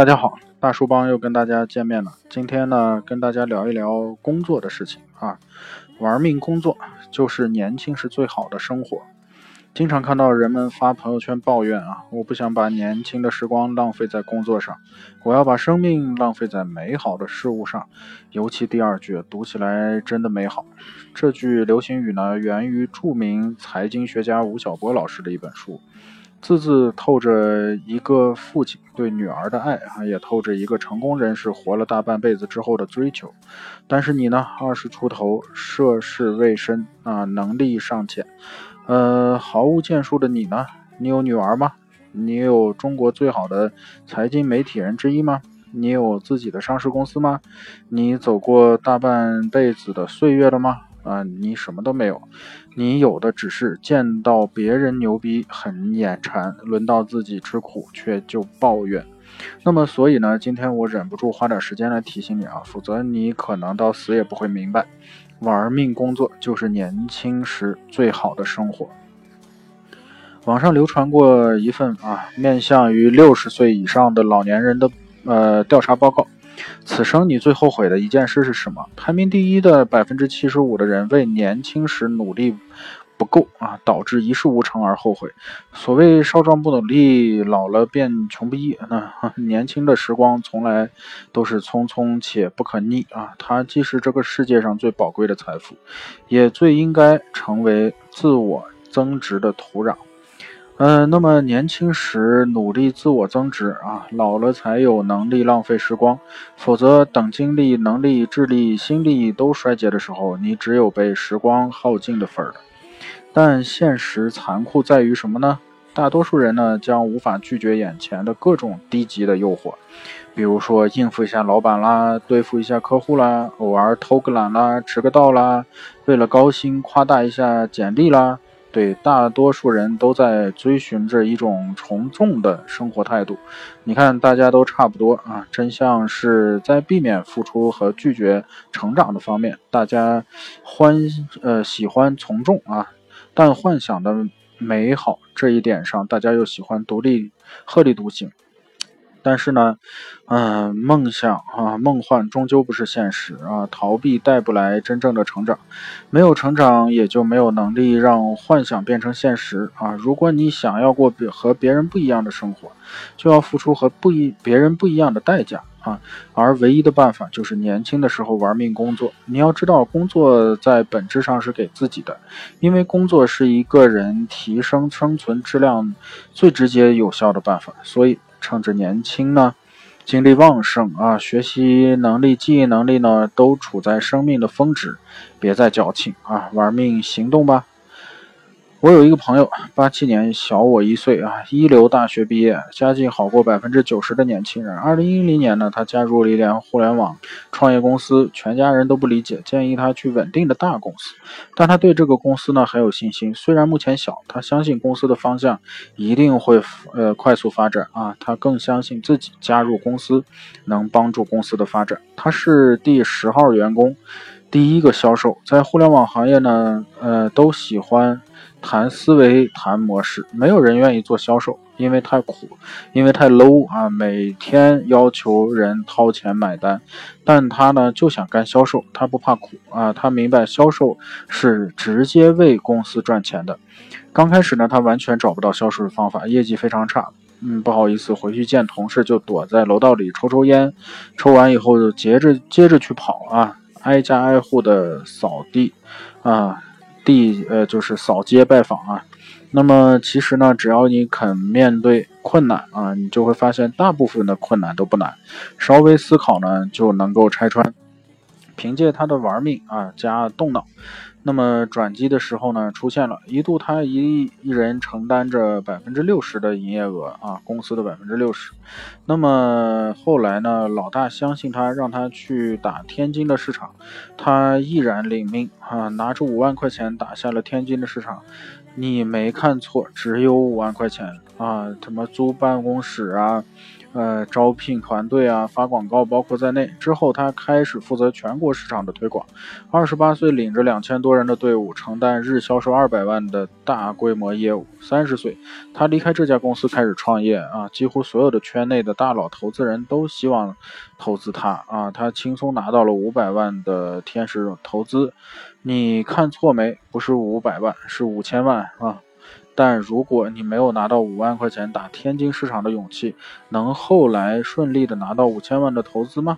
大家好，大叔帮又跟大家见面了。今天呢，跟大家聊一聊工作的事情啊。玩命工作就是年轻时最好的生活。经常看到人们发朋友圈抱怨啊，我不想把年轻的时光浪费在工作上，我要把生命浪费在美好的事物上。尤其第二句读起来真的美好。这句流行语呢，源于著名财经学家吴晓波老师的一本书。字字透着一个父亲对女儿的爱啊，也透着一个成功人士活了大半辈子之后的追求。但是你呢，二十出头，涉世未深啊，能力尚浅，呃，毫无建树的你呢？你有女儿吗？你有中国最好的财经媒体人之一吗？你有自己的上市公司吗？你走过大半辈子的岁月了吗？啊，你什么都没有，你有的只是见到别人牛逼很眼馋，轮到自己吃苦却就抱怨。那么，所以呢，今天我忍不住花点时间来提醒你啊，否则你可能到死也不会明白，玩命工作就是年轻时最好的生活。网上流传过一份啊，面向于六十岁以上的老年人的呃调查报告。此生你最后悔的一件事是什么？排名第一的百分之七十五的人为年轻时努力不够啊，导致一事无成而后悔。所谓少壮不努力，老了便穷不易。那 年轻的时光从来都是匆匆且不可逆啊，它既是这个世界上最宝贵的财富，也最应该成为自我增值的土壤。嗯，那么年轻时努力自我增值啊，老了才有能力浪费时光。否则，等精力、能力、智力、心力都衰竭的时候，你只有被时光耗尽的份儿了。但现实残酷在于什么呢？大多数人呢，将无法拒绝眼前的各种低级的诱惑，比如说应付一下老板啦，对付一下客户啦，偶尔偷个懒啦，迟个到啦，为了高薪夸大一下简历啦。对，大多数人都在追寻着一种从众的生活态度。你看，大家都差不多啊。真相是在避免付出和拒绝成长的方面，大家欢呃喜欢从众啊，但幻想的美好这一点上，大家又喜欢独立鹤立独行。但是呢，嗯，梦想啊，梦幻终究不是现实啊，逃避带不来真正的成长，没有成长也就没有能力让幻想变成现实啊。如果你想要过和别人不一样的生活，就要付出和不一别人不一样的代价啊。而唯一的办法就是年轻的时候玩命工作。你要知道，工作在本质上是给自己的，因为工作是一个人提升生存质量最直接有效的办法，所以。趁着年轻呢，精力旺盛啊，学习能力、记忆能力呢，都处在生命的峰值，别再矫情啊，玩命行动吧。我有一个朋友，八七年小我一岁啊，一流大学毕业，家境好过百分之九十的年轻人。二零一零年呢，他加入了一家互联网创业公司，全家人都不理解，建议他去稳定的大公司。但他对这个公司呢很有信心，虽然目前小，他相信公司的方向一定会呃快速发展啊。他更相信自己加入公司能帮助公司的发展。他是第十号员工，第一个销售，在互联网行业呢，呃，都喜欢。谈思维，谈模式，没有人愿意做销售，因为太苦，因为太 low 啊！每天要求人掏钱买单，但他呢就想干销售，他不怕苦啊！他明白销售是直接为公司赚钱的。刚开始呢，他完全找不到销售的方法，业绩非常差。嗯，不好意思，回去见同事就躲在楼道里抽抽烟，抽完以后就接着接着去跑啊，挨家挨户的扫地啊。地呃，就是扫街拜访啊。那么其实呢，只要你肯面对困难啊，你就会发现大部分的困难都不难，稍微思考呢就能够拆穿。凭借他的玩命啊加动脑。那么转机的时候呢，出现了一度他一一人承担着百分之六十的营业额啊，公司的百分之六十。那么后来呢，老大相信他，让他去打天津的市场，他毅然领命啊，拿出五万块钱打下了天津的市场。你没看错，只有五万块钱啊，什么租办公室啊。呃，招聘团队啊，发广告包括在内。之后，他开始负责全国市场的推广。二十八岁，领着两千多。人的队伍，承担日销售二百万的大规模业务。三十岁，他离开这家公司开始创业啊，几乎所有的圈内的大佬投资人都希望投资他啊，他轻松拿到了五百万的天使投资。你看错没？不是五百万，是五千万啊！但如果你没有拿到五万块钱打天津市场的勇气，能后来顺利的拿到五千万的投资吗？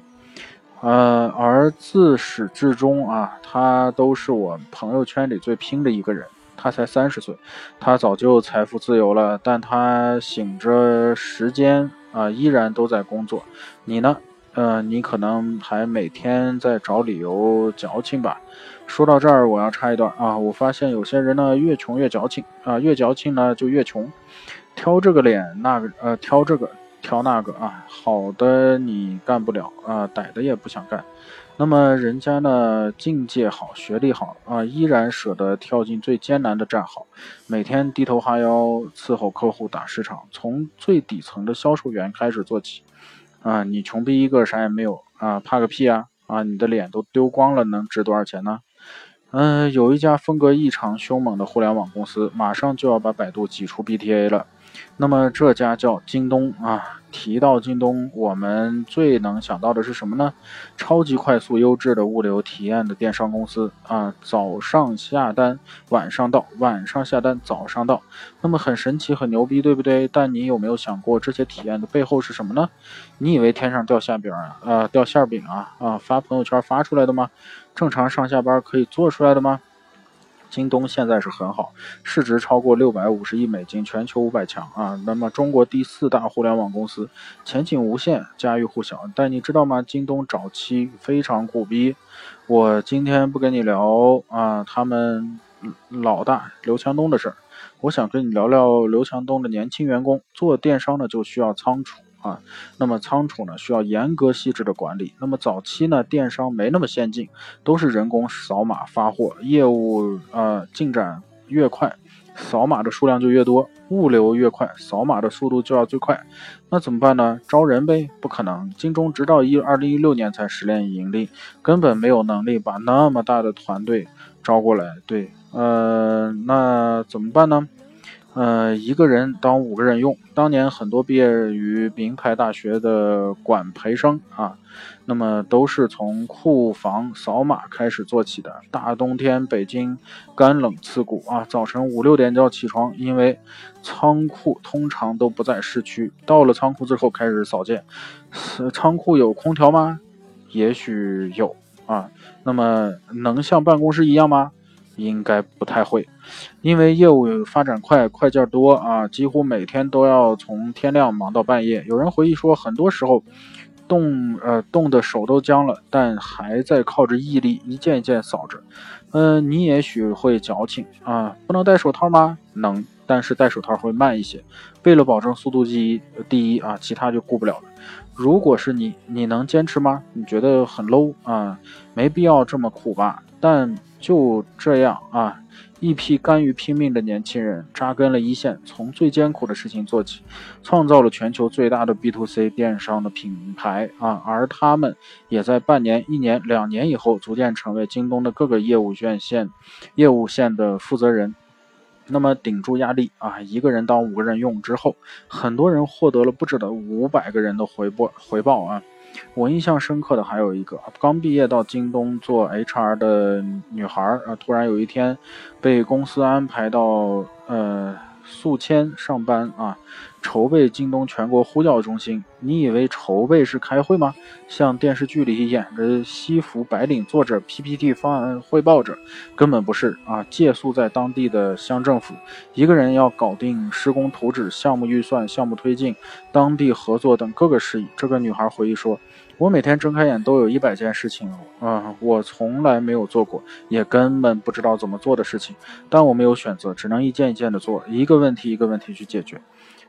呃，而自始至终啊，他都是我朋友圈里最拼的一个人。他才三十岁，他早就财富自由了，但他醒着时间啊，依然都在工作。你呢？呃，你可能还每天在找理由矫情吧。说到这儿，我要插一段啊，我发现有些人呢，越穷越矫情啊，越矫情呢就越穷，挑这个脸那个，呃，挑这个挑那个啊，好的你干不了啊，歹的也不想干。那么人家呢，境界好，学历好啊，依然舍得跳进最艰难的战壕，每天低头哈腰伺候客户打市场，从最底层的销售员开始做起。啊，你穷逼一个，啥也没有啊，怕个屁啊！啊，你的脸都丢光了，能值多少钱呢？嗯，有一家风格异常凶猛的互联网公司，马上就要把百度挤出 BTA 了。那么这家叫京东啊。提到京东，我们最能想到的是什么呢？超级快速、优质的物流体验的电商公司啊！早上下单，晚上到；晚上下单，早上到。那么很神奇、很牛逼，对不对？但你有没有想过这些体验的背后是什么呢？你以为天上掉馅饼啊？啊，掉馅饼啊？啊，发朋友圈发出来的吗？正常上下班可以做出来的吗？京东现在是很好，市值超过六百五十亿美金，全球五百强啊。那么中国第四大互联网公司，前景无限，家喻户晓。但你知道吗？京东早期非常苦逼。我今天不跟你聊啊，他们老大刘强东的事儿，我想跟你聊聊刘强东的年轻员工。做电商呢，就需要仓储。啊，那么仓储呢需要严格细致的管理。那么早期呢，电商没那么先进，都是人工扫码发货，业务呃进展越快，扫码的数量就越多，物流越快，扫码的速度就要最快。那怎么办呢？招人呗？不可能，京东直到一二零一六年才实现盈利，根本没有能力把那么大的团队招过来。对，呃，那怎么办呢？呃，一个人当五个人用。当年很多毕业于名牌大学的管培生啊，那么都是从库房扫码开始做起的。大冬天北京干冷刺骨啊，早晨五六点就要起床，因为仓库通常都不在市区。到了仓库之后开始扫件。仓库有空调吗？也许有啊。那么能像办公室一样吗？应该不太会，因为业务发展快，快件多啊，几乎每天都要从天亮忙到半夜。有人回忆说，很多时候冻呃冻的手都僵了，但还在靠着毅力一件一件扫着。嗯，你也许会矫情啊，不能戴手套吗？能，但是戴手套会慢一些。为了保证速度第一，第一啊，其他就顾不了了。如果是你，你能坚持吗？你觉得很 low 啊？没必要这么苦吧？但。就这样啊，一批甘于拼命的年轻人扎根了一线，从最艰苦的事情做起，创造了全球最大的 B to C 电商的品牌啊！而他们也在半年、一年、两年以后，逐渐成为京东的各个业务院线、业务线的负责人。那么顶住压力啊，一个人当五个人用之后，很多人获得了不止的五百个人的回报回报啊！我印象深刻的还有一个刚毕业到京东做 HR 的女孩啊，突然有一天被公司安排到呃宿迁上班啊。筹备京东全国呼叫中心，你以为筹备是开会吗？像电视剧里演着西服白领坐着 PPT 方案汇报着，根本不是啊！借宿在当地的乡政府，一个人要搞定施工图纸、项目预算、项目推进、当地合作等各个事宜。这个女孩回忆说：“我每天睁开眼都有一百件事情啊，我从来没有做过，也根本不知道怎么做的事情，但我没有选择，只能一件一件的做，一个问题一个问题去解决。”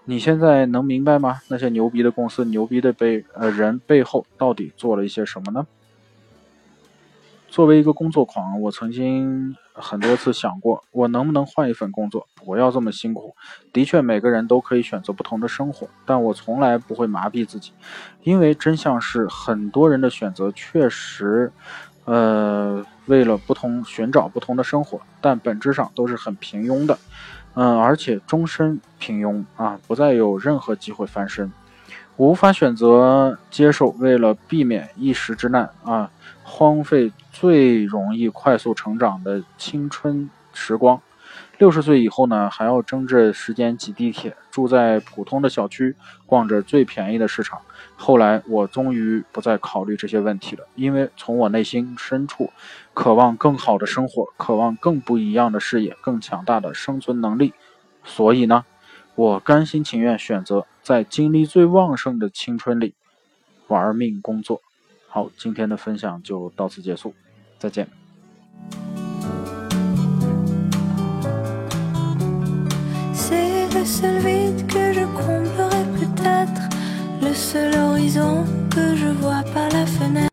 你现在能明白吗？那些牛逼的公司、牛逼的背呃人背后到底做了一些什么呢？作为一个工作狂，我曾经很多次想过，我能不能换一份工作，不要这么辛苦。的确，每个人都可以选择不同的生活，但我从来不会麻痹自己，因为真相是，很多人的选择确实，呃，为了不同寻找不同的生活，但本质上都是很平庸的，嗯，而且终身平庸啊，不再有任何机会翻身。无法选择接受，为了避免一时之难啊，荒废最容易快速成长的青春时光。六十岁以后呢，还要争着时间挤地铁，住在普通的小区，逛着最便宜的市场。后来，我终于不再考虑这些问题了，因为从我内心深处，渴望更好的生活，渴望更不一样的视野，更强大的生存能力。所以呢，我甘心情愿选择在精力最旺盛的青春里玩命工作。好，今天的分享就到此结束，再见。